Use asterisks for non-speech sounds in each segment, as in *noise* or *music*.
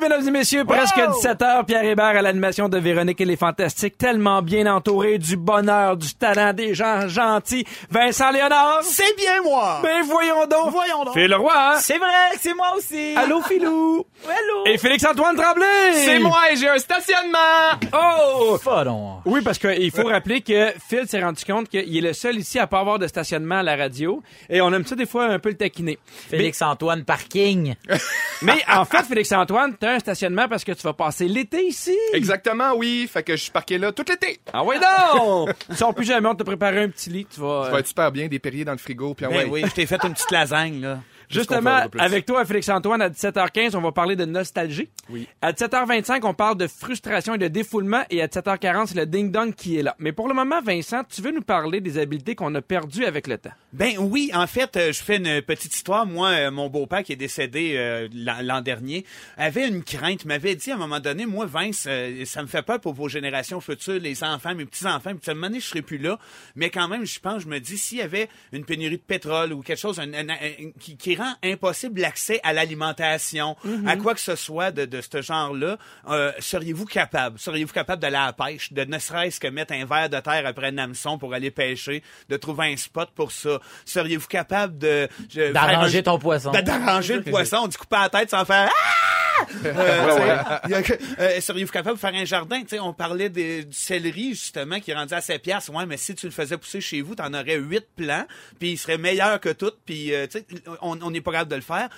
Oui, mesdames et messieurs, presque 17h, Pierre Hébert à l'animation de Véronique et les Fantastiques, tellement bien entouré du bonheur, du talent, des gens gentils. Vincent Léonard. C'est bien moi! Ben voyons donc. Voyons donc. Phil Roy. hein? C'est vrai, c'est moi aussi! Allô, Philou? *laughs* Allô! Et Félix-Antoine Tremblay. C'est moi et j'ai un stationnement! Oh! Pardon. Oui, parce qu'il faut rappeler que Phil s'est rendu compte qu'il est le seul ici à pas avoir de stationnement à la radio. Et on aime ça des fois un peu le taquiner. Félix-Antoine Parking. *laughs* Mais en fait, Félix-Antoine, un stationnement parce que tu vas passer l'été ici. Exactement, oui. Fait que je suis parqué là tout l'été. Ah oui, non! Sors plus jamais, on t'a préparé un petit lit. Tu vas, Ça euh, va être super bien, des Perriers dans le frigo. Puis ah Ben ouais. oui, je t'ai fait une petite lasagne, là. Justement, avec toi, Félix-Antoine, à 17h15, on va parler de nostalgie. Oui. À 17h25, on parle de frustration et de défoulement. Et à 17h40, c'est le ding-dong qui est là. Mais pour le moment, Vincent, tu veux nous parler des habiletés qu'on a perdues avec le temps? Ben oui, en fait, euh, je fais une petite histoire. Moi, euh, mon beau-père qui est décédé euh, l'an dernier avait une crainte, m'avait dit à un moment donné, moi, Vince, ça me fait peur pour vos générations futures, les enfants, mes petits-enfants. Puis à un moment donné, je serai plus là. Mais quand même, je pense, je me dis, s'il y avait une pénurie de pétrole ou quelque chose un- un- un- qui, qui rend impossible l'accès à l'alimentation, à quoi que ce soit de, de ce genre-là, euh, seriez-vous capable? Seriez-vous capable d'aller à la pêche, de ne serait-ce que mettre un verre de terre après un hameçon pour aller pêcher, de trouver un spot pour ça? Seriez-vous capable de... D'arranger ton poisson. de- D'arranger le poisson, de couper la tête sans faire... Ah! Euh, euh, Seriez-vous capable de faire un jardin? Tu sais, on parlait des- du céleri, justement, qui est rendu à 7 piastres. Ouais, mais si tu le faisais pousser chez vous, t'en aurais 8 plants, puis il serait meilleur que tout, puis euh, tu sais, on on n'est pas capable de le faire.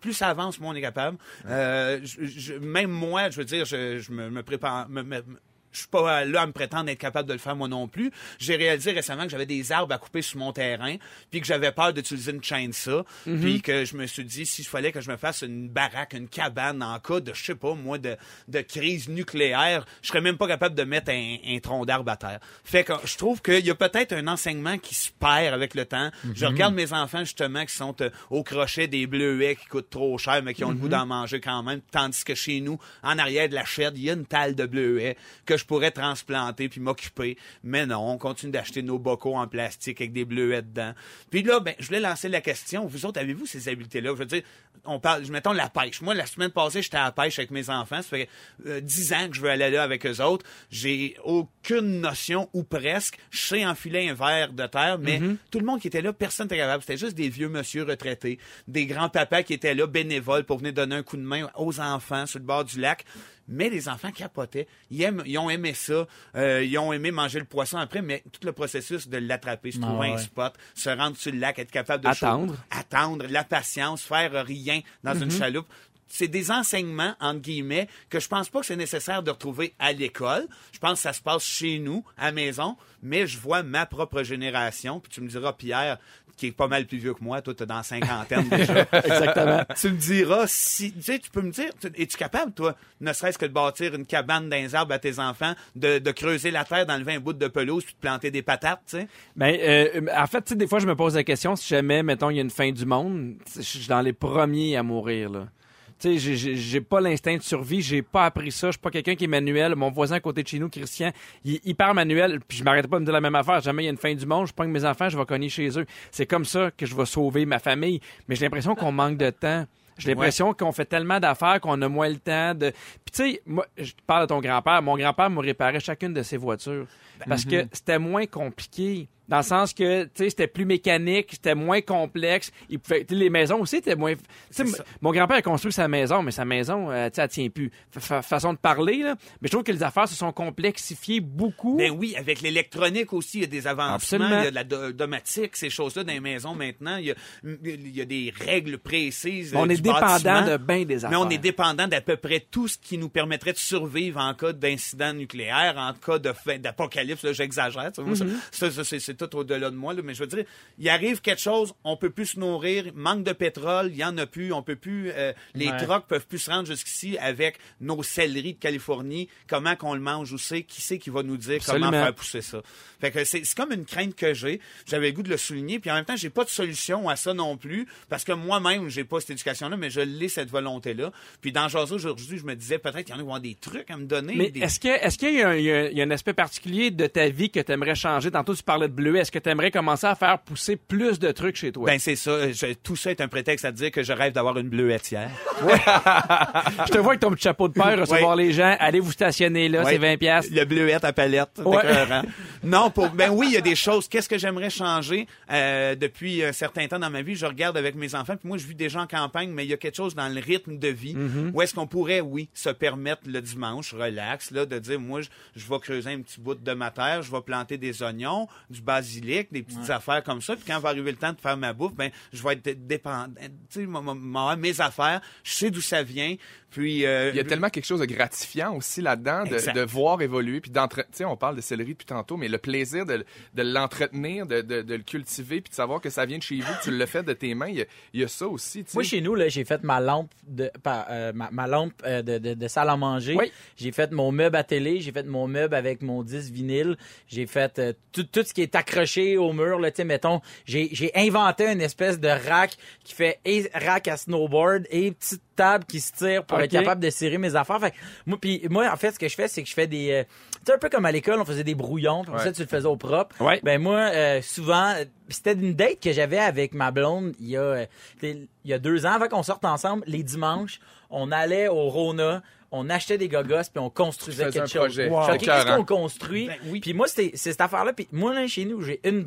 Plus ça avance, moins on est capable. Euh, même moi, je veux dire, je, me, prépare... je suis pas là à me prétendre être capable de le faire moi non plus. J'ai réalisé récemment que j'avais des arbres à couper sur mon terrain, puis que j'avais peur d'utiliser une chaîne ça, puis que je me suis dit s'il fallait que je me fasse une baraque, une cabane en cas de je sais pas moi de, de crise nucléaire, je serais même pas capable de mettre un, un tronc d'arbre à terre. Fait que je trouve qu'il y a peut-être un enseignement qui se perd avec le temps. Je regarde mes enfants justement qui sont euh, au crochet des bleuets qui coûtent trop cher mais qui ont le goût d'en manger quand même, tandis que chez nous en arrière de la chaîne, il y a une talle de bleuets que je pourrais transplanter puis m'occuper. Mais non, on continue d'acheter nos bocaux en plastique avec des bleuets dedans. Puis là, ben, je voulais lancer la question. Vous autres, avez-vous ces habiletés-là? Je veux dire, on parle, mettons la pêche. Moi, la semaine passée, j'étais à la pêche avec mes enfants. Ça fait euh, dix ans que je veux aller là avec eux autres. J'ai aucune notion, ou presque. Je sais enfiler un verre de terre, mais tout le monde qui était là, personne n'était capable. C'était juste des vieux monsieur retraités, des grands-papas qui étaient là, bénévoles, pour venir donner un coup de main aux enfants sur le bord du lac. Mais les enfants capotaient. Ils, aiment- ils ont aimé ça. Euh, ils ont aimé manger le poisson après, mais tout le processus de l'attraper, se trouver un ouais. spot, se rendre sur le lac, être capable de Attendre. chaud- attendre, la patience, faire rien dans une chaloupe. C'est des enseignements, entre guillemets, que je pense pas que c'est nécessaire de retrouver à l'école. Je pense que ça se passe chez nous, à la maison, mais je vois ma propre génération, puis tu me diras, Pierre, qui est pas mal plus vieux que moi, toi, t'es dans la cinquantaine *laughs* déjà. Exactement. *laughs* tu me diras si tu sais tu peux me dire tu- es-tu capable toi ne serait-ce que de bâtir une cabane dans les arbres à tes enfants de, de creuser la terre d'enlever un bout de pelouse puis de planter des patates tu sais? Ben, euh, en fait, tu sais, des fois, je me pose la question si jamais, mettons, il y a une fin du monde, je suis dans les premiers à mourir, là. Tu sais, j'ai- pas l'instinct de survie, j'ai pas appris ça, je suis pas quelqu'un qui est manuel. Mon voisin à côté de chez nous, Christian, il est hyper manuel, puis je m'arrête pas de me dire la même affaire. Jamais il y a une fin du monde, je pogne mes enfants, je vais cogner chez eux. C'est comme ça que je vais sauver ma famille. Mais j'ai l'impression qu'on manque de temps. J'ai l'impression qu'on fait tellement d'affaires qu'on a moins le temps de. Puis tu sais, moi, je parle de ton grand-père. Mon grand-père me réparait chacune de ses voitures parce que c'était moins compliqué. Dans le sens que, tu sais, c'était plus mécanique, c'était moins complexe. Il pouvait, les maisons aussi étaient moins. mon grand-père a construit sa maison, mais sa maison, euh, tu sais, elle tient plus. Fa- fa- façon de parler, là. Mais je trouve que les affaires se sont complexifiées beaucoup. Ben oui, avec l'électronique aussi, il y a des avancements, Absolument. il y a de la do- domotique, ces choses-là dans les maisons maintenant. Il y a, il y a des règles précises. on euh, est dépendant bâtiment. de bien des affaires. Mais on est dépendant d'à peu près tout ce qui nous permettrait de survivre en cas d'incident nucléaire, en cas de fin- d'apocalypse. J'exagère. ça- Mm-hmm. ça, ça, tout au-delà de moi, là, mais je veux dire, il arrive quelque chose, on peut plus se nourrir, manque de pétrole, il y en a plus, on peut plus, euh, les Ouais. trucks peuvent plus se rendre jusqu'ici avec nos céleris de Californie, comment qu'on le mange, où c'est, qui c'est qui va nous dire comment faire pousser ça. Fait que c'est, comme une crainte que j'ai, j'avais le goût de le souligner, puis en même temps, j'ai pas de solution à ça non plus, parce que moi-même, j'ai pas cette éducation-là, mais je l'ai cette volonté-là. Puis dans Jason aujourd'hui, je me disais peut-être qu'il y en a qui vont avoir des trucs à me donner. Mais des- est-ce qu'il y, a un- il y il y a un aspect particulier de ta vie que tu aimerais changer? Tantôt, tu parlais de bleu. Est-ce que tu aimerais commencer à faire pousser plus de trucs chez toi? Ben c'est ça. Je- tout ça est un prétexte à dire que je rêve d'avoir une bleuetière. *laughs* je te vois avec ton petit chapeau de père recevoir les gens. Allez vous stationner là, c'est 20 pièces. Le bleuette à palette. écœurant. *laughs* non, pour, ben oui, il y a des choses. Qu'est-ce que j'aimerais changer euh, depuis un certain temps dans ma vie? Je regarde avec mes enfants, puis moi, je vis déjà en campagne, mais il y a quelque chose dans le rythme de vie Mm-hmm. où est-ce qu'on pourrait, oui, se permettre le dimanche, relax, là, de dire, moi, je, je vais creuser un petit bout de ma terre, je vais planter des oignons, du basilic, des petites affaires comme ça, puis quand va arriver le temps de faire ma bouffe, ben, je vais être dé- dépendant, tu sais, mes affaires, je sais d'où ça vient, puis... euh, Il y a tellement quelque chose de gratifiant aussi là-dedans, de, de voir évoluer, puis d'entre... Tu sais, on parle de céleri depuis tantôt, mais le plaisir de, de l'entretenir, de, de, de le cultiver, puis de savoir que ça vient de chez vous, que tu le fais de tes mains, il y a, il y a ça aussi. Moi, chez nous, là, j'ai fait ma lampe de euh, ma, ma lampe euh, de, de, de salle à manger. Oui. J'ai fait mon meuble à télé. J'ai fait mon meuble avec mon disque vinyle. J'ai fait euh, tout, tout ce qui est accroché au mur. Là, tu sais, mettons, j'ai, j'ai inventé une espèce de rack qui fait et rack à snowboard et petite table qui se tire pour Ok. être capable de serrer mes affaires. Fait que moi, puis moi, en fait, ce que je fais, c'est que je fais des... euh, tu sais, un peu comme à l'école, on faisait des brouillons. Puis Ouais. ça, tu le faisais au propre. Ouais. Ben moi, euh, souvent, c'était une date que j'avais avec ma blonde il y a, euh, il y a deux ans, avant qu'on sorte ensemble, les dimanches, on allait au Rona, on achetait des gogos puis on construisait quelque un chose. projet. Je Wow. fais, OK, qu'est-ce qu'on construit? Ben oui. Puis moi, c'était c'est cette affaire-là. Puis moi, là, chez nous, j'ai une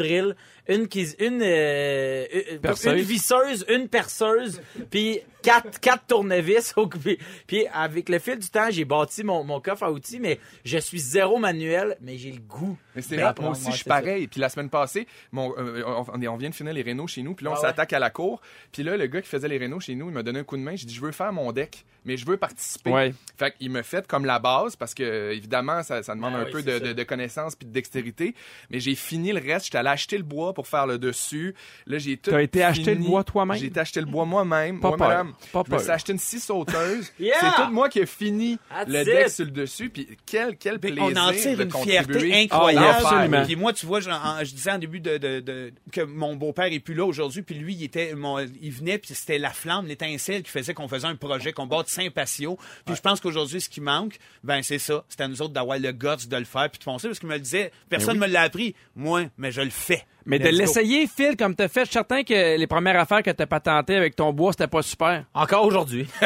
une une, euh, une, Perceuse. une visseuse, une perceuse, puis quatre, quatre tournevis. au- Puis, puis avec le fil du temps, j'ai bâti mon, mon coffre à outils, mais je suis zéro manuel, mais j'ai le goût. Mais c'est Ben, moi aussi, je suis ça. pareil. Puis la semaine passée, mon, euh, on, on vient de finir les rénaux chez nous, puis là, on Ah ouais. s'attaque à la cour. Puis là, le gars qui faisait les rénaux chez nous, il m'a donné un coup de main. J'ai dit, je veux faire mon deck, mais je veux participer. Ouais. Fait qu'il me fait comme la base, parce que, évidemment, ça, ça demande Ah un oui, peu de, de, de connaissances puis de dextérité. Mais j'ai fini le reste. J'étais allé acheter le bois pour faire le dessus. Là, j'ai tout T'as été acheter le bois toi-même? J'ai été acheter le bois moi-même. Pas. Madame. Pas je me peur. suis acheté une scie sauteuse. *laughs* Yeah! C'est tout moi qui ai fini That's le it. deck sur le dessus. Puis quel, quel Ben, plaisir on en tire de une contribuer fierté incroyable. absolument. Puis moi, tu vois, je, en- je disais en début de, de- de- que mon beau-père est plus là aujourd'hui, puis lui, il était, mon- il venait, puis c'était la flamme, l'étincelle qui faisait qu'on faisait un projet, qu'on bâtisse Saint-Patio. Puis je pense qu'aujourd'hui, ce qui manque, ben c'est ça. C'est à nous autres d'avoir le guts de le faire, puis de foncer, parce qu'il me le disait, personne Ben me l'a appris. Moi, mais je le fais. Mais de Let's l'essayer, Phil, comme t'as fait, je suis certain que les premières affaires que t'as patentées avec ton bois, c'était pas super. Encore aujourd'hui. *laughs*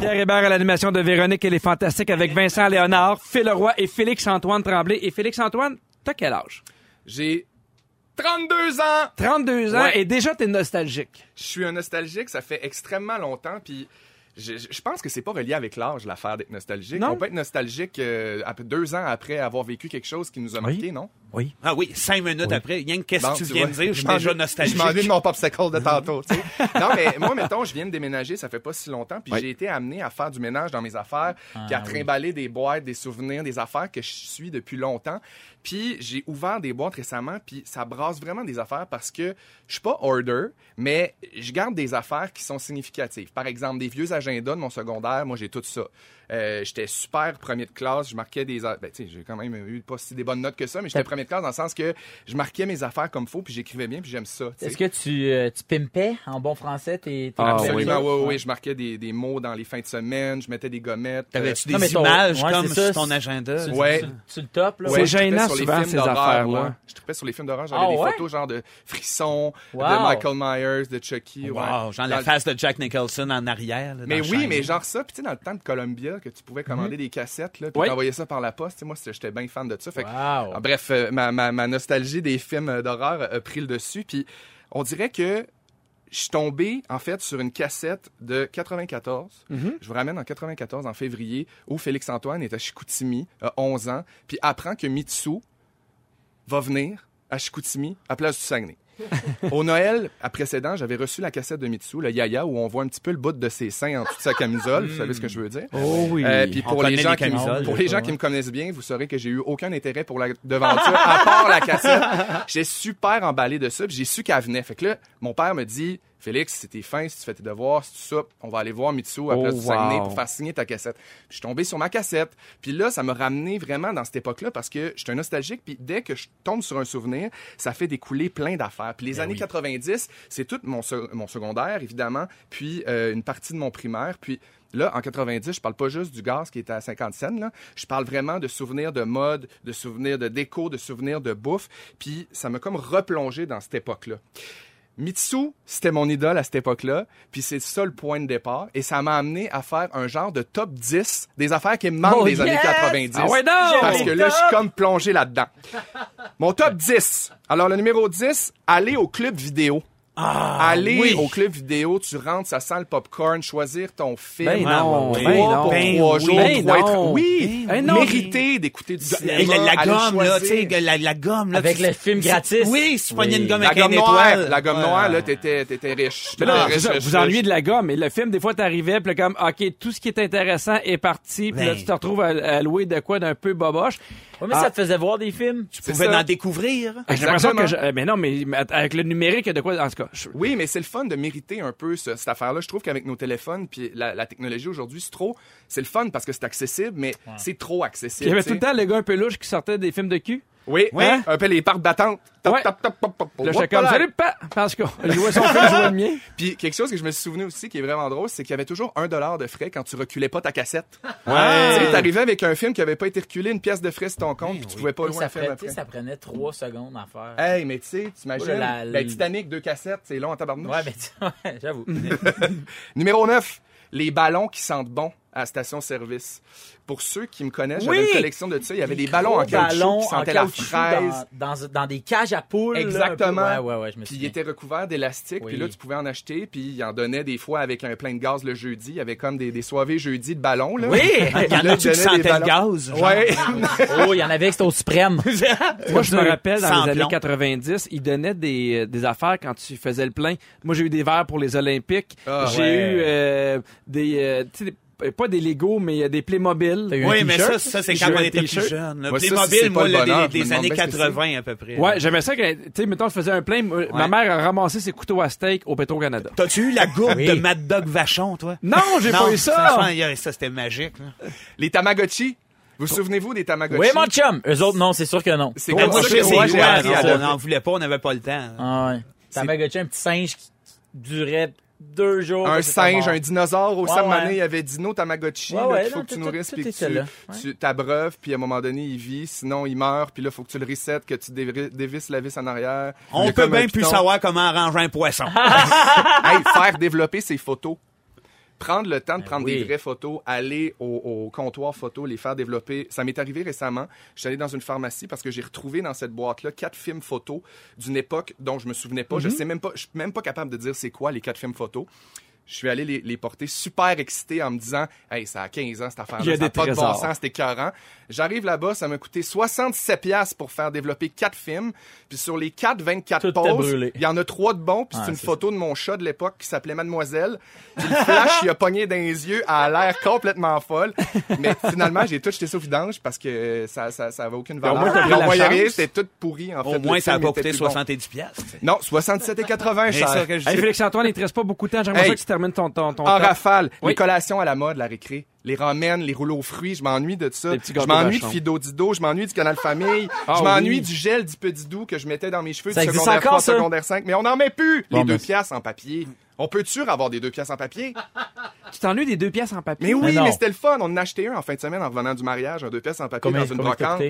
Pierre Hébert à l'animation de Véronique et les Fantastiques avec Vincent Léonard, Phil Roy et Félix-Antoine Tremblay. Et Félix-Antoine, t'as quel âge? J'ai 32 ans! 32 ans Ouais. et déjà t'es nostalgique. Je suis un nostalgique, ça fait extrêmement longtemps, puis je, pense que c'est pas relié avec l'âge, l'affaire d'être nostalgique. Non. On peut être nostalgique euh, après- deux ans après avoir vécu quelque chose qui nous a marqué, non? Oui. Ah oui, cinq minutes après, rien que qu'est-ce Bon, que tu tu viens vois, de dire, je suis déjà nostalgique. Je m'en vais de mon popsicle de tantôt, tu sais. *laughs* Non, mais moi, mettons, je viens de déménager, ça fait pas si longtemps, puis Oui. j'ai été amené à faire du ménage dans mes affaires, puis à oui. trimballer des boîtes, des souvenirs, des affaires que je suis depuis longtemps. Puis j'ai ouvert des boîtes récemment, puis ça brasse vraiment des affaires parce que je suis pas order, mais je garde des affaires qui sont significatives. Par exemple, des vieux agendas de mon secondaire, moi j'ai tout ça. Euh, j'étais super premier de classe, je marquais des ben tu sais, j'ai quand même eu pas si des bonnes notes que ça, mais j'étais classe dans le sens que je marquais mes affaires comme faut, puis j'écrivais bien, puis j'aime ça. Est-ce que tu, euh, tu pimpais en bon français tes, tes Ah, Absolument, oui. oui, oui, oui. Je marquais des, des mots dans les fins de semaine, je mettais des gommettes. T'avais-tu euh, des images ouais, comme sur ton agenda? tu, Ouais. tu, tu le top, là? C'est ouais, gênant sur les souvent, films ces d'horreur, affaires-là. Je trippais sur les films d'horreur, j'avais Ah des ouais? photos genre de frissons, Wow. de Michael Myers, de Chucky. ouais. Wow, genre la face de Jack Nicholson en arrière. là, Mais oui, mais genre ça, puis tu sais, dans le temps de Columbia, que tu pouvais commander des cassettes, là, puis t'envoyer ça par la poste, moi, c'était- j'étais bien fan de ça. Ah, bref, euh, ma, ma, ma nostalgie des films euh, d'horreur a pris le dessus, puis on dirait que je suis tombé, en fait, sur une cassette de 94. Je vous ramène en 94, en février, où Félix-Antoine est à Chicoutimi, a 11 ans, puis apprend que Mitsu va venir à Chicoutimi, à Place du Saguenay. *laughs* Au Noël à précédent, j'avais reçu la cassette de Mitsu, le Yaya, où on voit un petit peu le bout de ses seins en toute sa camisole. Vous savez ce que je veux dire? Oh oui. Euh, puis pour les gens, les qui, me- camisoles, pour des les gens fois, qui ouais. me connaissent bien, vous saurez que j'ai eu aucun intérêt pour la devanture, à part la cassette. *laughs* J'ai super emballé de ça, puis j'ai su qu'elle venait. Fait que là, mon père me dit, Félix, si t'es fin, si tu fais tes devoirs, si tu on va aller voir Mitsu après Oh, Saguenay wow. pour faire signer ta cassette. Puis je suis tombé sur ma cassette. Puis là, ça m'a ramené vraiment dans cette époque-là parce que j'étais un nostalgique. Puis dès que je tombe sur un souvenir, ça fait découler plein d'affaires. Puis les années 90, c'est tout mon secondaire, évidemment, puis euh, une partie de mon primaire. Puis Là, en 90, je parle pas juste du gaz qui était à 50 cents, là. Je parle vraiment de souvenirs de mode, de souvenirs de déco, de souvenirs de bouffe. Puis ça m'a comme replongé dans cette époque-là. Mitsu, c'était mon idole à cette époque-là, puis c'est ça le point de départ, et ça m'a amené à faire un genre de top 10 des affaires qui me manquent Oh, des années yes! 90. Ah ouais, non! Parce que là, je suis comme plongé là-dedans. Mon top 10. Alors, le numéro 10, aller au club vidéo. Aller oui. au club vidéo, tu rentres, ça sent le popcorn, choisir ton film. Ben non, oui. ben Trois non. pour Ben trois oui. jours, Ben trois être-. Oui, Ben non. mériter d'écouter du cinéma. La, la aller gomme, là, tu sais, la, la gomme, là. Avec tu- le film gratis. Oui, si tu pognais Oui. une gomme La avec gomme une noire, la gomme noire, là, t'étais, t'étais riche. Mais riche, vous ennuyez de la gomme. Et le film, des fois, t'arrivais, puis là, comme, OK, tout ce qui est intéressant est parti, puis là, Ben. tu te retrouves à, à louer de quoi d'un peu boboche. Ouais, mais Ah. ça te faisait voir des films. Tu pouvais ça. en découvrir. J'ai l'impression Exactement. que je- euh, mais non, mais avec le numérique, il y a de quoi, en tout cas. je- Oui, mais c'est le fun de mériter un peu ce- cette affaire-là. Je trouve qu'avec nos téléphones puis la, la technologie aujourd'hui, c'est trop. C'est le fun parce que c'est accessible, mais c'est trop accessible. il y avait tout le temps le gars un peu louche qui sortait des films de cul. Oui, Oui. un peu les parcs d'attente. Top, Ouais. top, top, top, là. salut, pas! Parce que *laughs* je jouais son film, je jouais le mien. Puis quelque chose que je me suis souvenu aussi qui est vraiment drôle, c'est qu'il y avait toujours un dollar de frais quand tu reculais pas ta cassette. Tu sais, t'arrivais avec un film qui avait pas été reculé, une pièce de frais sur ton compte, puis tu pouvais pas louer ça, un film prenait, après. ça prenait trois secondes à faire. Hey, mais tu sais, t'imagines, Oh là, ben, le- Titanic, deux cassettes, c'est long en tabarnouche. Ouais, mais *laughs* tu- ouais, j'avoue. *laughs* Numéro 9, les ballons qui sentent bon à la station-service. Pour ceux qui me connaissent, j'avais Oui! une collection de ça. Il y avait des ballons en caoutchouc ballons qui en sentaient la fraise. Dans, dans, dans des cages à poules. là. Exactement. Ouais, ouais, ouais, je me Puis il souviens. était recouvert d'élastique, Oui. puis là tu pouvais en acheter, puis il en donnait des fois avec un plein de gaz le jeudi. Il y avait comme des, des soirées jeudi de ballons là. Oui! *laughs* Il y en Là, a qui sentaient le gaz. *laughs* Oh, il y en avait qui c'était au suprême. *laughs* Moi, je me rappelle, dans les années plomb. 90, ils donnaient des, euh, des affaires quand tu faisais le plein. Moi, j'ai eu des verres pour les Olympiques. Ah, j'ai ouais. eu euh, des, euh, tu sais, des- pas des Lego, mais euh, des Playmobil. T'as eu un Oui, mais ça, ça c'est quand on était plus jeune. Le Playmobil, moi, le le- bonheur, des, des années demande bien ce que 80 à peu près. Ouais, j'aimais ça que, tu sais, mettons, je faisais un plein. moi, Ma mère a ramassé ses couteaux à steak au Petro-Canada. T'as-tu eu la gourde Oui. de Mad Dog Vachon, toi? Non, j'ai pas eu ça! franchement, il y a- ça, c'était magique. là. Les Tamagotchi? Vous souvenez-vous des Tamagotchi? Oui, mon chum. Eux autres, non, c'est sûr que non. C'est comme ça on n'en voulait pas, on n'avait pas le temps. Ah ouais. Ça m'a gâché un petit singe qui durait deux jours. un singe, un dinosaure. Au Ouais, il y avait Dino Tamagotchi. Ouais, là, ouais, qu'il faut non, que tu nourrisses, puis que tu, t'abreuves, puis à un moment donné, il vit. Sinon, il meurt, puis là, faut que tu le resets, que tu dévi- dévisses la vis en arrière. Il On peut bien plus savoir comment arranger un poisson. *laughs* hey, faire développer ses photos. Prendre le temps de prendre oui. des vraies photos, aller au, au comptoir photo, les faire développer. Ça m'est arrivé récemment. Je suis allé dans une pharmacie parce que j'ai retrouvé dans cette boîte-là quatre films photos d'une époque dont je me souvenais pas. Mhm. Je sais même pas, je suis même pas capable de dire c'est quoi les quatre films photos. Je suis allé les, les porter super excité en me disant Hey, ça a 15 ans cette affaire-là. Ça a des pas de bon sens, c'était écœurant. J'arrive là-bas, ça m'a coûté 67 pièces pour faire développer quatre films. Puis sur les quatre, 24 Tout était poses, brûlé. il y en a trois de bons. Puis c'est une photo de mon chat de l'époque qui s'appelait Mademoiselle. Puis le flash, il a pogné dans les yeux, elle a l'air complètement folle. Mais finalement, j'ai tout jeté ça au vidange parce que ça, ça, ça avait aucune valeur. moins, Puis chance. rien, c'était tout pourri, en fait. Au moins, ça n'a pas coûté plus bon. 70 piastres. Non, 67 et 80, C'est cher. ça que je Hey. Félix-Antoine, il te reste pas beaucoup de temps. J'aimerais Hey. que tu termines ton, ton, ton En rafale, Oui. les collations à la mode, la récré. Les ramen, les rouleaux aux fruits, je m'ennuie de ça. Je m'ennuie de. Fido Dido, je m'ennuie du Canal Famille, *laughs* Ah je m'ennuie oui. du gel Dipedidou que je mettais dans mes cheveux Ça du secondaire encore, 3, ça? secondaire 5, mais on n'en met plus Bon, les deux mais- piastres en papier. On peut-tu avoir des deux piastres en papier? *laughs* Tu t'ennuies des deux pièces en papier? Mais oui, Mais c'était le fun. On en a acheté un en fin de semaine en revenant du mariage, un deux pièces en papier Combien, dans une brocante.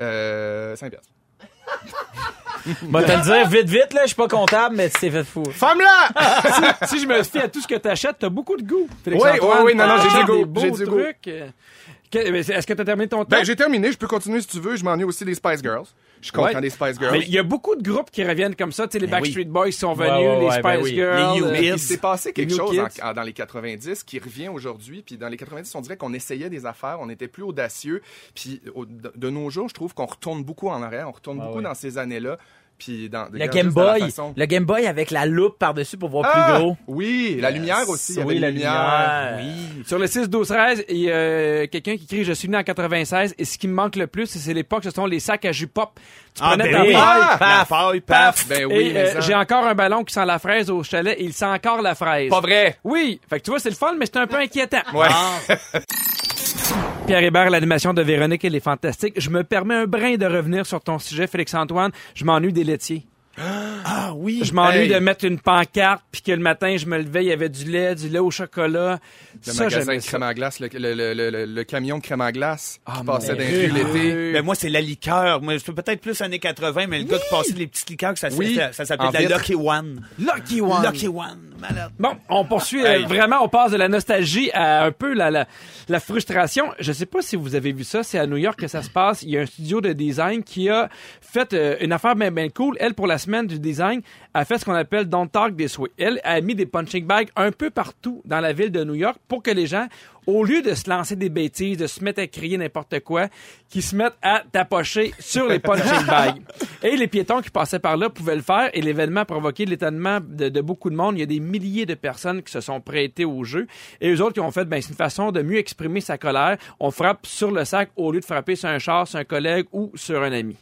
Euh, 5 piastres. *laughs* *laughs* Moi, te le dire vite, vite, là. Je suis pas comptable, mais c'est fait fou. Femme-là! *laughs* si je me fie à tout ce que t'achètes, t'as beaucoup de goût. Oui, oui, oui, non, non, j'ai du goût, des beaux j'ai du goût. Est-ce que t'as terminé ton temps? Ben, j'ai terminé. Je peux continuer si tu veux. Je m'ennuie aussi des Spice Girls. Je suis content Ouais. des Spice Girls. Mais il y a beaucoup de groupes qui reviennent comme ça. Tu sais, les Ben Backstreet Boys sont venus, ouais, les Spice ben oui. Girls. Les New euh. Il s'est passé quelque chose en- Kids. en- dans les 90 qui revient aujourd'hui. Puis dans les 90, on dirait qu'on essayait des affaires, on était plus audacieux. Puis au- de, de nos jours, je trouve qu'on retourne beaucoup en arrière, on retourne Ah beaucoup oui. dans ces années-là. Puis dans, Le Game juste dans la Boy, façon- le Game Boy avec la loupe par-dessus pour voir Ah! plus gros. Oui, la lumière aussi. il y avait Oui, la lumière. Oui. Sur le 6 12 13 il y a quelqu'un qui crie je suis né en 96 et ce qui me manque le plus c'est l'époque ce sont les sacs à jus pop. Tu Ah, prenais ben ta oui. paille, La paf, paille, paf. Ben oui, euh, j'ai encore un ballon qui sent la fraise au chalet et il sent encore la fraise. Pas vrai. Oui, fait que tu vois c'est le fun mais c'est un peu inquiétant. Ouais. *laughs* Pierre Hébert, l'animation de Véronique, elle est fantastique. Je me permets un brin de revenir sur ton sujet, Félix-Antoine. Je m'ennuie des laitiers. Ah oui. Je m'ennuie Hey. de mettre une pancarte, puis que le matin, je me levais, il y avait du lait, du lait au chocolat. Le ça, magasin de crème à glace, le, le, le, le- le camion de crème à glace qui Ah, passait Dieu. les rues l'été. Ben moi, c'est la liqueur. Moi, c'est peut-être plus années 80, mais le gars qui passait les petites liqueurs, ça, Oui. ça, ça s'appelait la. Lucky One. Lucky One. Lucky One. Malade. Bon, on poursuit. euh, vraiment, on passe de la nostalgie à un peu la, la, la frustration. Je sais pas si vous avez vu ça. C'est à New York que ça se passe. Il y a un studio de design qui a fait euh, une affaire bien, bien cool. Elle, pour la semaine du design, a fait ce qu'on appelle Don't Talk This Way. Elle a mis des punching bags un peu partout dans la ville de New York pour que les gens, au lieu de se lancer des bêtises, de se mettre à crier n'importe quoi, qui se mettent à tapocher sur les punching *laughs* bags. Et les piétons qui passaient par là pouvaient le faire et l'événement a provoqué l'étonnement de, de beaucoup de monde. Il y a des milliers de personnes qui se sont prêtées au jeu et eux autres qui ont fait, ben, c'est une façon de mieux exprimer sa colère. On frappe sur le sac au lieu de frapper sur un char, sur un collègue ou sur un ami.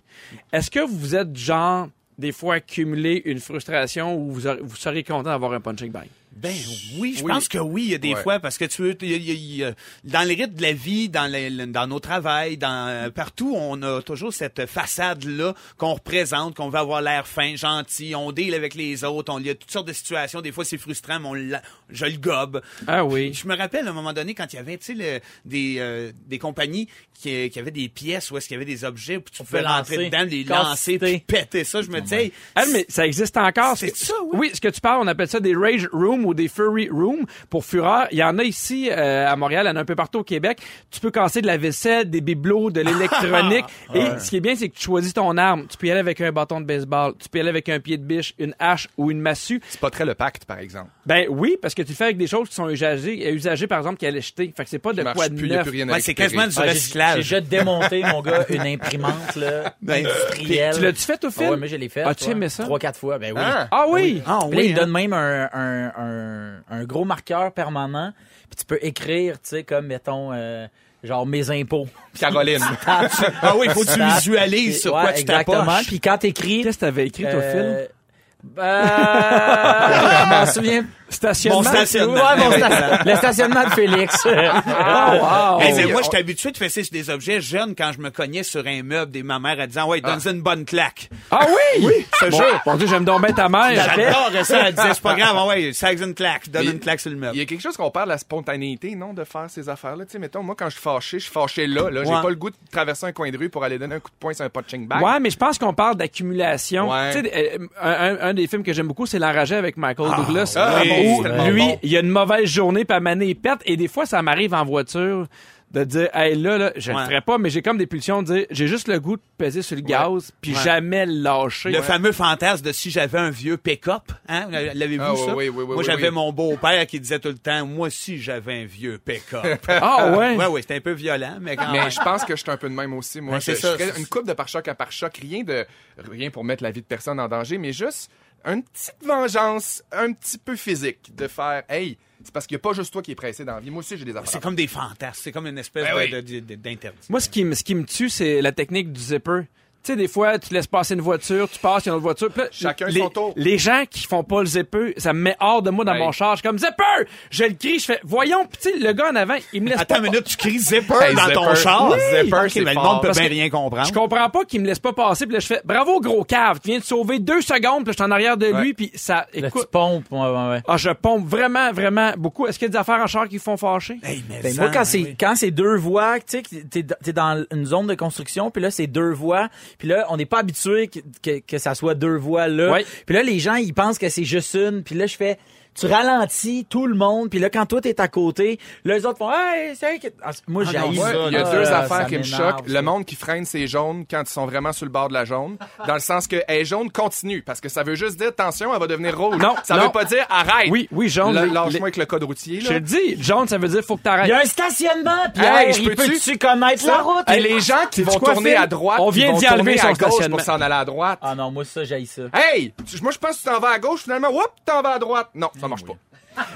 Est-ce que vous êtes genre des fois accumuler une frustration ou vous, vous seriez content d'avoir un punching bag? Ben oui, je Oui. pense que oui, il y a des Ouais. fois, parce que tu veux, y a- y a- dans les rythmes de la vie, dans, les- le- dans nos travails, dans euh, partout, on a toujours cette façade-là qu'on représente, qu'on veut avoir l'air fin, gentil, on deal avec les autres, on, il y a toutes sortes de situations, des fois c'est frustrant, mais on l'a- je le gobe. Ah oui. Je me rappelle à un moment donné quand il y avait tu sais, des, euh, des compagnies qui, qui avaient des pièces où est-ce qu'il y avait des objets puis tu pouvais rentrer lancer, dedans, les lancer puis péter ça. Je me disais, hey, Ah, mais ça existe encore. C'est Ce- ça, oui. Oui, ce que tu parles, on appelle ça des rage rooms ou des furry rooms pour fureur. Il y en a ici euh, à Montréal, il y en a un peu partout au Québec. Tu peux casser de la vaisselle, des bibelots, de l'électronique. *laughs* Et ce qui est bien, c'est que tu choisis ton arme. Tu peux y aller avec un bâton de baseball, tu peux y aller avec un pied de biche, une hache ou une massue. C'est pas très le pacte, par exemple. Ben oui, parce que tu le fais avec des choses qui sont usagées, usagées par exemple, qui allaient jeter. Fait que c'est pas de quoi de plus, neuf. ouais, c'est quasiment du Ah, j'ai- J'ai recyclage. déjà démonté, mon gars, une imprimante, là, *laughs* industrielle. Tu l'as-tu fait au Ah film? ouais, mais je l'ai fait. As-tu ouais. aimé ça? Trois, quatre fois, ben oui. Ah! Ah oui! Ah Puis là, oui, il hein? donne même un, un, un, un gros marqueur permanent. Puis tu peux écrire, tu sais, comme, mettons, euh, genre mes impôts. *laughs* Caroline. *laughs* Ah oui, il faut que tu visualises sur Ouais, quoi tu exactement. Puis quand t'écris... Qu'est-ce que t'avais écrit, toi, euh, Phil? *laughs* euh, je m'en souviens. Stationnement. Mon stationnement. Ouais, mon sta- *laughs* le stationnement de Félix. Oh, *laughs* wow! Hey, mais oui, moi, j'étais habitué de fesser sur des objets jeunes quand je me cognais sur un meuble des ma mère à disant ouais, donne une bonne claque. Ah oui? Oui, te bon. Mon Dieu, j'aime donc bien ta mère. J'adore ça. Elle disait c'est pas *laughs* grave, ah ouais, ça une claque, donne Mais- une claque sur le Il meuble. y a quelque chose qu'on parle de la spontanéité, non, de faire ces affaires-là. Tu sais, mettons, moi, quand je suis fâché, je suis fâché là, là. J'ai Ouais. pas le goût de traverser un coin de rue pour aller donner un coup de poing sur un punching bag. Ouais, mais je pense qu'on parle d'accumulation. Ouais. Tu sais, euh, un, un- un des films que j'aime beaucoup, c'est L'Enragé avec Michael Douglas. ah, oui, où lui, bon. il y a une mauvaise journée, puis à maner, il pète. Et des fois, ça m'arrive en voiture de dire, hey, là, là, je le Ouais. ferai pas, mais j'ai comme des pulsions de dire, j'ai juste le goût de peser sur le gaz, puis Ouais. jamais le lâcher. Le fameux fantasme de si j'avais un vieux pick-up, hein? L'avez-vous Ah, ça? oui, oui, oui, Moi, oui, j'avais oui. mon beau-père qui disait tout le temps, moi aussi, j'avais un vieux pick-up. *laughs* Ah ouais? ouais, ouais, c'était un peu violent, mais quand Mais je pense que je suis un peu de même aussi. Moi, Ben, je, ça. ferais une coupe de pare-choc à pare-choc, rien de rien pour mettre la vie de personne en danger, mais juste une petite vengeance, un petit peu physique, de faire, hey, c'est parce qu'il n'y a pas juste toi qui est pressé dans la vie. Moi aussi, j'ai des affaires. C'est comme des fantasmes, c'est comme une espèce Ben oui. d'interdit. Moi, ce qui, me- ce qui me tue, c'est la technique du zipper. Tu sais, des fois, tu laisses passer une voiture, tu passes, il y a une autre voiture. puis là, Chacun les, son tour. Les gens qui font pas le zipper, ça me met hors de moi dans Ouais. mon char. Je suis comme zipper! Je le crie, je fais, voyons, tu sais, le gars en avant, il me laisse Attends pas. une minute, tu cries zipper Hey, dans ton zipper. char. Oui. Zipper, Ok, c'est mais le fort. monde peut Parce bien que rien comprendre. Je comprends pas qu'il me laisse pas passer, puis là, je fais, bravo, gros cave, tu viens de sauver deux secondes, puis je suis en arrière de lui, puis ça, Là, tu écoute. pompes. Ouais, ouais, ouais. Ah, je pompe vraiment, vraiment beaucoup. Est-ce qu'il y a des affaires en char qui font fâcher? Hey, mais Ben, ça, moi, quand c'est oui. quand c'est deux voies, tu sais, que t'es t'es dans une zone de construction, puis là c'est deux voies, puis là on n'est pas habitué que, que, que ça soit deux voies là. Ouais. Puis là les gens ils pensent que c'est juste une, puis là je fais tu ralentis tout le monde, puis là, quand toi, t'es à côté, là, les autres font, hey, c'est Ah, Moi, Ah j'ai il y a là, deux affaires qui me choquent. Le monde qui freine ses jaunes quand ils sont vraiment sur le bord de la jaune. Dans le sens que elle est jaune, continue. Parce que ça veut juste dire, attention, elle va devenir rouge. Non, Ça non. veut pas dire, arrête. Oui, oui, jaune. Là, Lâche-moi les- avec le code routier, Je te là. le dis, jaune, ça veut dire faut que Il y t'arrêtes. a un stationnement, Pierre. Hey, je peux-tu- connaître la route? Et les gens qui vont tourner à droite, On ils vient vont d'y enlever à gauche stationnement. pour s'en aller à droite. Ah non, moi, ça, j'ai ça. Hey! Moi, je pense que tu t'en vas à gauche, finalement, whoop, t'en vas à droite. Non, ça marche pas.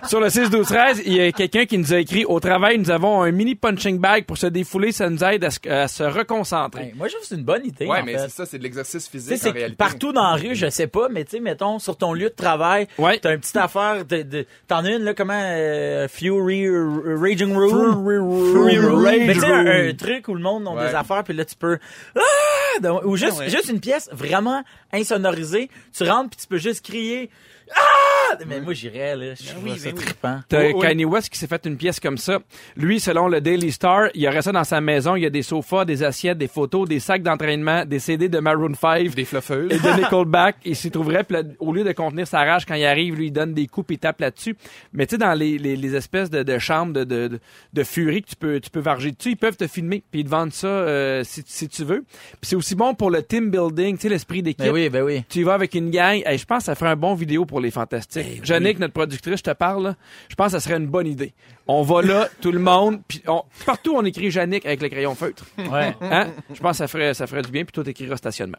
Sur le 6 12 13 il y a quelqu'un qui nous a écrit au travail, nous avons un mini punching bag pour se défouler, ça nous aide à se, à se reconcentrer. Hey, moi, je trouve que c'est une bonne idée, Ouais, en mais fait. c'est ça, c'est de l'exercice physique c'est en que réalité. partout dans la rue, je sais pas, mais tu sais, mettons, sur ton lieu de travail, Ouais. t'as une petite affaire, de, de- t'en as une, là, comment, euh, Fury, euh, Raging Room? Fury Room. Mais tu sais, un, truc où le monde a Ouais. des affaires, puis là, tu peux, ah! Ou juste, ouais. juste une pièce vraiment insonorisée, tu rentres, puis tu peux juste crier, ah! Mais moi, j'irais, là, je trouve oui, ça ben trippant. T'as Oui, oui. Kanye West qui s'est fait une pièce comme ça. Lui, selon le Daily Star, il aurait ça dans sa maison. Il y a des sofas, des assiettes, des photos, des sacs d'entraînement, des CD de Maroon 5 Des fluffeuses. et de Nickelback. Il s'y trouverait, puis au lieu de contenir sa rage quand il arrive, lui, il donne des coups et il tape là-dessus. Mais tu sais, dans les, les, les espèces de, de chambres de, de, de, de furie que tu peux, tu peux varger dessus, ils peuvent te filmer, puis ils te vendent ça euh, si, si tu veux. Puis c'est aussi bon pour le team building, tu sais, l'esprit d'équipe. Ben oui, ben oui. Tu y vas avec une gang. Hey, je pense que ça ferait un bon vidéo pour les fantastiques. Jannick, notre productrice, je te parle. là. Je pense que ça serait une bonne idée. On va là, *laughs* tout le monde, puis on- partout on écrit Jannick avec le crayon feutre. Ouais. Hein? Je pense que ça ferait, ça ferait du bien, puis toi t'écriras stationnement.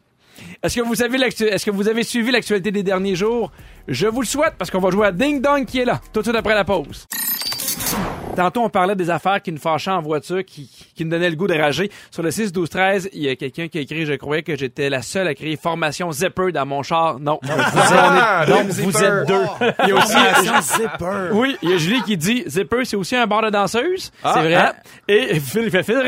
Est-ce que vous savez l'actu- est-ce que vous avez suivi l'actualité des derniers jours? Je vous le souhaite parce qu'on va jouer à Ding Dong qui est là, tout de suite après la pause. Tantôt, on parlait des affaires qui nous fâchaient en voiture, qui, qui nous donnaient le goût de rager. Sur le 6, 12, 13, il y a quelqu'un qui a écrit, je croyais que j'étais la seule à créer formation zipper dans mon char. Non. Vous Ah, êtes- non, Dame vous êtes deux. Il y a aussi, *laughs* Zipper. oui, il y a Julie qui dit Zipper, c'est aussi un bar de danseuse. C'est vrai. Hein? Et *laughs* Phil fait Phil.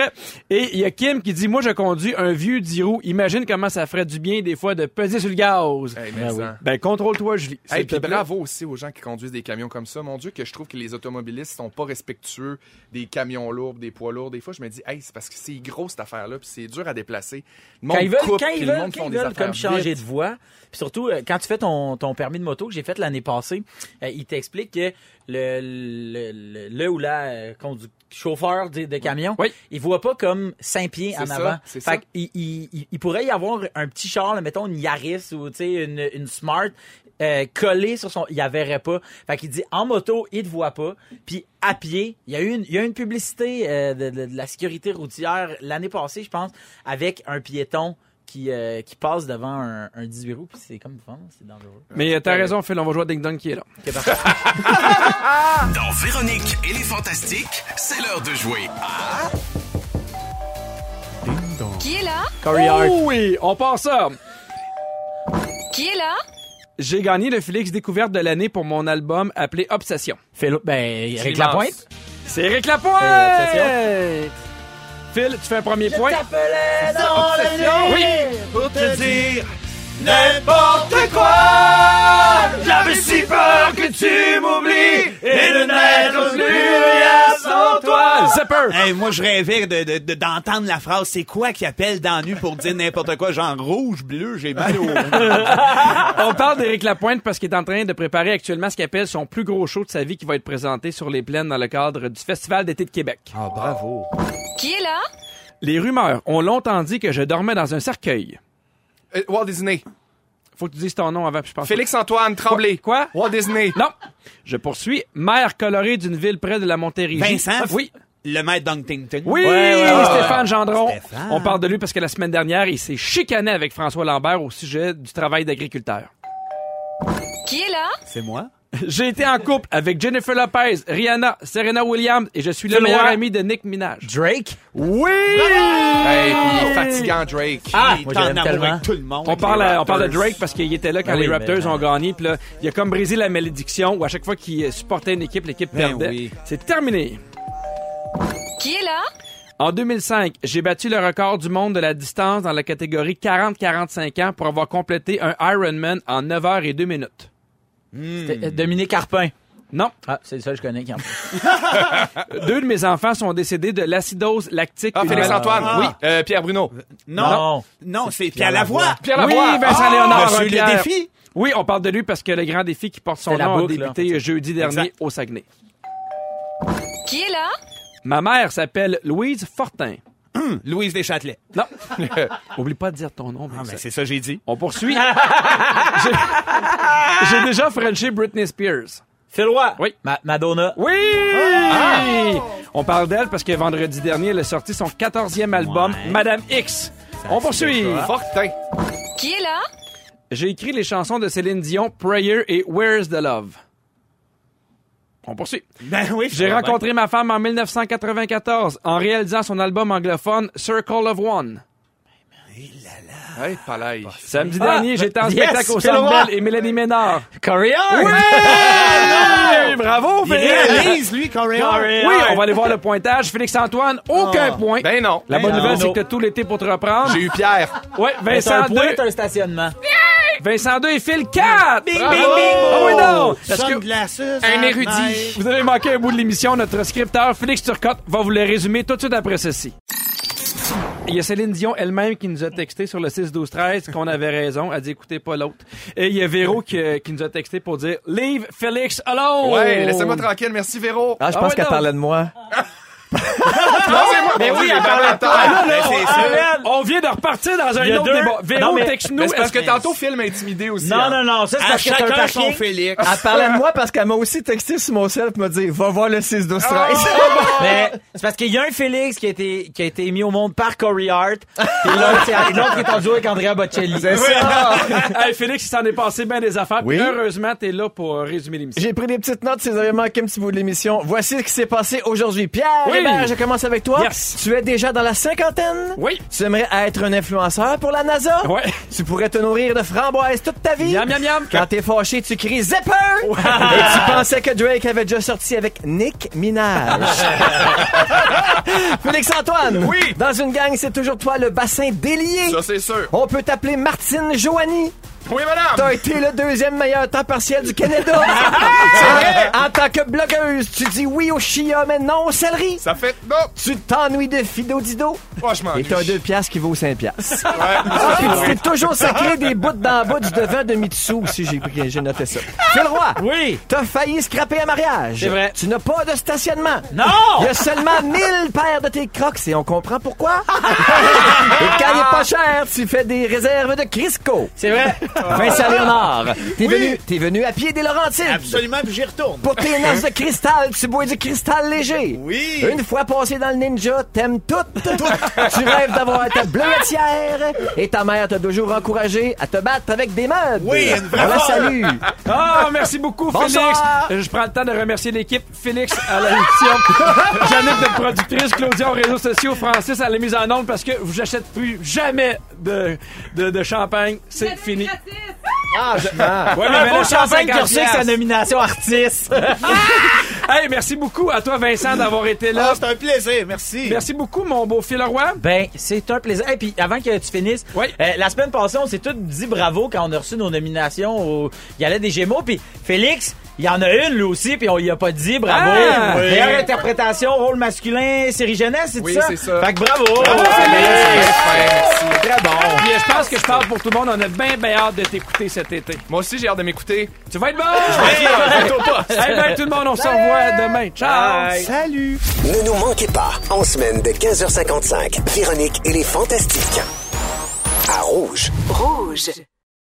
Et il y a Kim qui dit Moi, je conduis un vieux 10 roues. Imagine comment ça ferait du bien des fois de peser sur le gaz. Hey, Ah oui. Ben, contrôle-toi, Julie. Hey, te puis bravo aussi aux gens qui conduisent des camions comme ça. Mon Dieu, que je trouve que les automobilistes sont pas respectueux des camions lourds, des poids lourds. Des fois, je me dis, hey, c'est parce que c'est gros cette affaire-là, puis c'est dur à déplacer. Le monde Quand ils veulent, coupe, quand puis ils le veulent, monde quand font ils des veulent affaires comme changer de voie. Puis surtout, euh, quand tu fais ton, ton permis de moto que j'ai fait l'année passée, euh, il t'explique que le, le, le, le ou la euh, condu- chauffeur de, de camion, Oui. il voit pas comme cinq pieds en ça, avant. Fait ça. il, il, il pourrait y avoir un petit char, là, mettons une Yaris ou une, une Smart euh, collé sur son, il la verrait pas. Fait qu'il dit en moto, il te voit pas. Puis à pied, il y a eu une, il y a une publicité euh, de, de- de la sécurité routière l'année passée, je pense, avec un piéton qui, euh, qui passe devant un, un 18 roues, puis c'est comme vent, c'est dangereux. Mais t'as raison, Phil, on va jouer à Ding Dong qui est là. Ok, parfait. *laughs* Dans Véronique et les Fantastiques, c'est l'heure de jouer à... Qui est là? Corey Hart. Oh oui, on part ça. Qui est là? J'ai gagné le Félix découverte de l'année pour mon album appelé Obsession. Phil, ben, Eric. Lapointe. C'est Eric Lapointe! Euh, Phil, tu fais un premier point. t'appelais dans la nuit Oui. Pour te dire n'importe quoi. J'avais si peur que tu m'oublies et de n'être plus rien sans toi. Zipper. Hey, moi, je rêvais de, de- de- d'entendre la phrase. C'est quoi qui appelle dans nuit pour dire n'importe quoi? Genre rouge, bleu, j'ai mal au... *laughs* On parle d'Éric Lapointe parce qu'il est en train de préparer actuellement ce qu'il appelle son plus gros show de sa vie qui va être présenté sur les plaines dans le cadre du Festival d'été de Québec. Ah, bravo. Qui est là? Les rumeurs ont longtemps dit que je dormais dans un cercueil. Euh, Walt Disney. Faut que tu dises ton nom avant, puis je pense. Félix-Antoine Tremblay. Quoi? Walt Disney. Non. Je poursuis. Maire colorée d'une ville près de la Montérégie. Vincent? Oui. Le maître Dunktington. Oui, Ouais, ouais, ouais, Stéphane Gendron. Stéphane. On parle de lui parce que la semaine dernière, il s'est chicané avec François Lambert au sujet du travail d'agriculteur. Qui est là? C'est moi? J'ai été en couple avec Jennifer Lopez, Rihanna, Serena Williams et je suis le meilleur ami de Nick Minaj. Drake? Oui! Hey, il est fatigant, Drake. Ah, Il est en amour avec tout le monde. On parle, on parle de. Drake parce qu'il était là quand Ben les oui, Raptors ont gagné. Puis là, il a comme brisé la malédiction où à chaque fois qu'il supportait une équipe, l'équipe Ben perdait. oui. C'est terminé. Qui est là? En 2005, j'ai battu le record du monde de la distance dans la catégorie 40-45 ans pour avoir complété un Ironman en 9 heures et 2 minutes. C'était, euh, Dominique Carpin. Non. Ah, c'est le seul que je connais qui en fait. *laughs* Deux de mes enfants sont décédés de l'acidose lactique. Ah, une Félix maladie- Antoine. Ah. Oui. Euh, Pierre Bruno. Non, Non. non, c'est Pierre Lavoie. Pierre Oui, Lavoie. Vincent Ah, Léonard. Monsieur un le défi. Oui, on parle de lui parce que le grand défi qui porte son nom a boucle, là, débuté jeudi dernier Exact. au Saguenay. Qui est là? Ma mère s'appelle Louise Fortin. *clears throat* Louise Deschâtelet. Non. *laughs* Oublie pas de dire ton nom. Ah, c'est ça que j'ai dit. On poursuit. *laughs* J'ai- J'ai déjà frenché Britney Spears. Phil Roy. Oui. Ma- Madonna. Oui! On parle d'elle parce que vendredi dernier, elle a sorti son 14e album, Ouais. Madame X. On poursuit. Fortin. Qui est là? J'ai écrit les chansons de Céline Dion, Prayer et Where's the Love? On poursuit. Ben oui. J'ai rencontré ma femme en 1994 en réalisant son album anglophone Circle of One. Hey, palais. Samedi Ah, dernier, j'étais en yes, spectacle au Centre. Bell et Mélanie Ménard. Corey Hart. Oui! Bravo, Il Félix! réalise, lui, Oui, on va aller voir le pointage. Félix-Antoine, aucun point. Ben non. La bonne Ben nouvelle, c'est que t'as tout l'été pour te reprendre. J'ai eu Pierre. C'est Vincent un point, 2. t'as un stationnement. Vincent 2 et Phil 4. Bing, bing, bing. Ah oui, non! Est-ce que Sunglasses. Un érudit. vous avez manqué un bout de l'émission? Notre scripteur Félix Turcotte va vous le résumer tout de suite après ceci. Il y a Céline Dion elle-même qui nous a texté sur le 6-12-13 qu'on avait raison. Elle dit écoutez pas l'autre. Et il y a Véro qui, euh, qui nous a texté pour dire Leave Félix alone! Ouais, laissez-moi tranquille. Merci, Véro. Ah, je Ah pense ouais, qu'elle non. parlait de moi. *laughs* *laughs* Mais oui, elle bien de toi. Arrête. On vient de repartir dans un autre deux- débat. Véro, texte-nous. C'est parce que tantôt, Phil m'a intimidé aussi. Non, hein. non, non, ça c'est À parce que t'as un son. Félix. Elle parlait de moi parce qu'elle m'a aussi texté sur mon cell pour me dire Va voir le 6 12 13 Mais c'est parce qu'il y a un Félix qui a été, qui a été mis au monde par Corey Hart. Puis l'autre, *laughs* est en duo avec Andrea Bocelli. C'est ça. *laughs* hey, Félix, il s'en est passé bien des affaires. Heureusement, t'es là pour euh, résumer l'émission. J'ai pris des petites notes si vous avez manqué un petit bout de l'émission. Voici ce qui s'est passé aujourd'hui. Pierre, Oui. Hébert, je commence avec toi. Yes. Tu es déjà dans la cinquantaine? Oui. Tu aimerais être un influenceur pour la NASA? Ouais. Tu pourrais te nourrir de framboises toute ta vie? Miam, miam, miam. Quand t'es fâché, tu cries Zipper! Et tu pensais que Drake avait déjà sorti avec Nick Minaj. *laughs* Félix-Antoine! Oui. Dans une gang, c'est toujours toi le bassin délié. Ça, c'est sûr. On peut t'appeler Martine Joanie. Oui, madame. T'as été le deuxième meilleur temps partiel du Canada. *laughs* C'est vrai. En tant que blogueuse, tu dis oui au chia, mais non au céleri. Ça fait... Non. Tu t'ennuies de Fido Dido. Franchement. Et t'as deux piastres qui vaut cinq piastres. Ouais. Puis tu t'es toujours sacré des bouts d'en bas du devant de Mitsu aussi, j'ai pris- j'ai noté ça. Phil Roy. Oui. T'as failli scraper un mariage. C'est vrai. Tu n'as pas de stationnement. Non! Il y a seulement 1000 paires de tes crocs et on comprend pourquoi. *laughs* et quand il est pas cher, tu fais des réserves de Crisco. C'est vrai. Vincent Léonard, t'es venu, t'es venu à pied des Laurentides. Absolument, puis j'y retourne. Pour tes noces de cristal, tu bois du cristal léger. Oui. Une fois passé dans le ninja, t'aimes tout. tu rêves d'avoir ta bleuetière. Et ta mère t'a toujours encouragé à te battre avec des meubles. Oui, une vraie On la folle. salue. Ah, merci beaucoup, Bonsoir. Félix. Je prends le temps de remercier l'équipe. Félix à la l'émission. *laughs* Jeannette, notre productrice. Claudia aux réseaux sociaux. Francis à la mise en onde parce que vous n'achète plus jamais de, de, de champagne. C'est fini. Ah, je... ah. Ouais, Un mais beau maintenant, champagne qui a 50 reçu sa nomination artiste. Hey, merci beaucoup à toi, Vincent, d'avoir été là. Ah, c'est un plaisir, merci. Merci beaucoup, mon beau Phil Roy. Ben, c'est un plaisir. Et puis, avant que tu finisses, Oui. euh, la semaine passée, on s'est tous dit bravo quand on a reçu nos nominations au Il y allait des Gémeaux. Puis, Félix, il y en a une, lui aussi, puis on y a pas dit bravo. Ah, oui. Meilleure interprétation, rôle masculin, série jeunesse, c'est Oui, ça? c'est ça. Fait que bravo! Merci. Très bon. Puis, euh, je pense que je parle pour tout le monde. On a bien, bien hâte de t'écouter cet été. Moi aussi, j'ai hâte de m'écouter. Tu vas être bon! Hey, ben, *laughs* tout le monde, on se revoit demain. Ciao! Salut. Ne nous manquez pas, en semaine de 15h55, Véronique et les Fantastiques. À Rouge. Rouge.